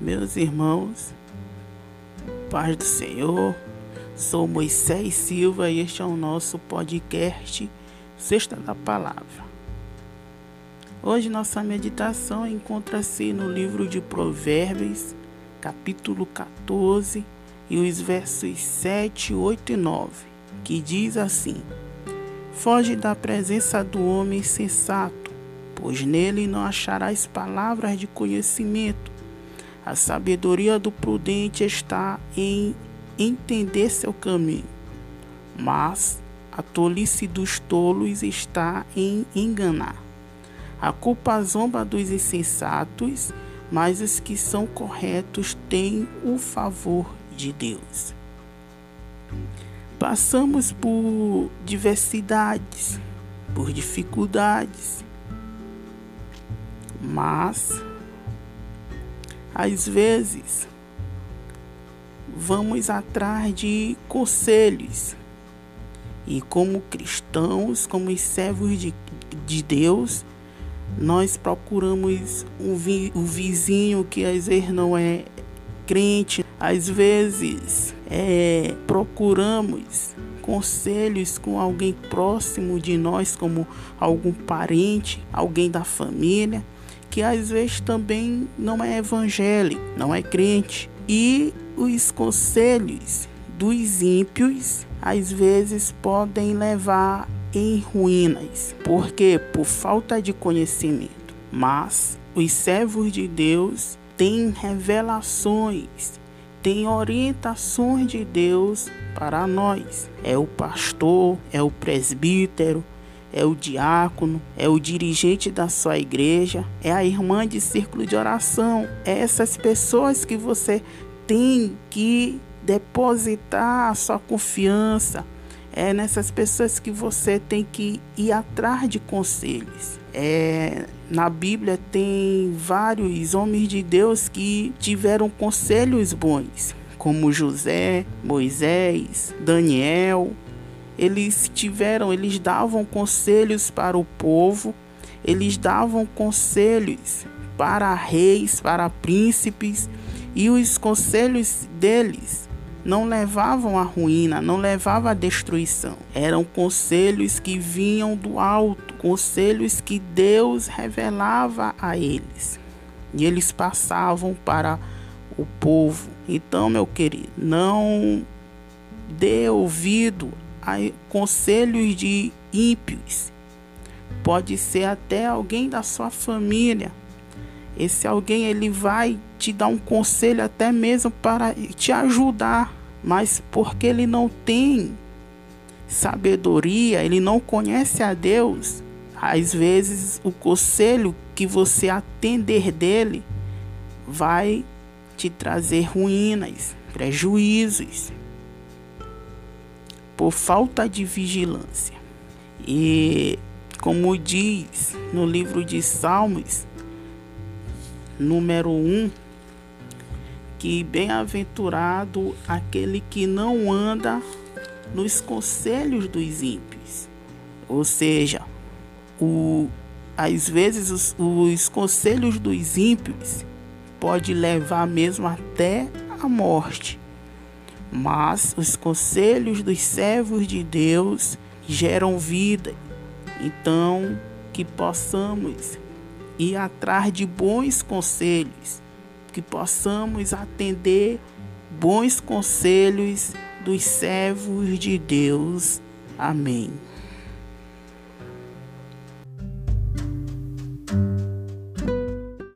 meus irmãos. Paz do Senhor. Sou Moisés Silva e este é o nosso podcast Sexta da Palavra. Hoje nossa meditação encontra-se no livro de Provérbios, capítulo 14, e os versos 7, 8 e 9, que diz assim: Foge da presença do homem sensato pois nele não acharás palavras de conhecimento. A sabedoria do prudente está em entender seu caminho, mas a tolice dos tolos está em enganar. A culpa zomba dos insensatos, mas os que são corretos têm o favor de Deus. Passamos por diversidades, por dificuldades, mas às vezes vamos atrás de conselhos. E como cristãos, como servos de, de Deus, nós procuramos um, vi, um vizinho que às vezes não é crente, às vezes é, procuramos conselhos com alguém próximo de nós, como algum parente, alguém da família que às vezes também não é evangélico, não é crente. E os conselhos dos ímpios às vezes podem levar em ruínas, porque por falta de conhecimento. Mas os servos de Deus têm revelações, têm orientações de Deus para nós. É o pastor, é o presbítero, é o diácono, é o dirigente da sua igreja, é a irmã de círculo de oração, é essas pessoas que você tem que depositar a sua confiança, é nessas pessoas que você tem que ir atrás de conselhos. É, na Bíblia tem vários homens de Deus que tiveram conselhos bons, como José, Moisés, Daniel, eles tiveram, eles davam conselhos para o povo, eles davam conselhos para reis, para príncipes, e os conselhos deles não levavam à ruína, não levavam à destruição. Eram conselhos que vinham do alto, conselhos que Deus revelava a eles. E eles passavam para o povo. Então, meu querido, não dê ouvido conselhos de ímpios. Pode ser até alguém da sua família. Esse alguém ele vai te dar um conselho até mesmo para te ajudar, mas porque ele não tem sabedoria, ele não conhece a Deus, às vezes o conselho que você atender dele vai te trazer ruínas, prejuízos por falta de vigilância. E como diz no livro de Salmos, número 1, que bem-aventurado aquele que não anda nos conselhos dos ímpios. Ou seja, o, às vezes os, os conselhos dos ímpios pode levar mesmo até a morte. Mas os conselhos dos servos de Deus geram vida. Então, que possamos ir atrás de bons conselhos, que possamos atender bons conselhos dos servos de Deus. Amém.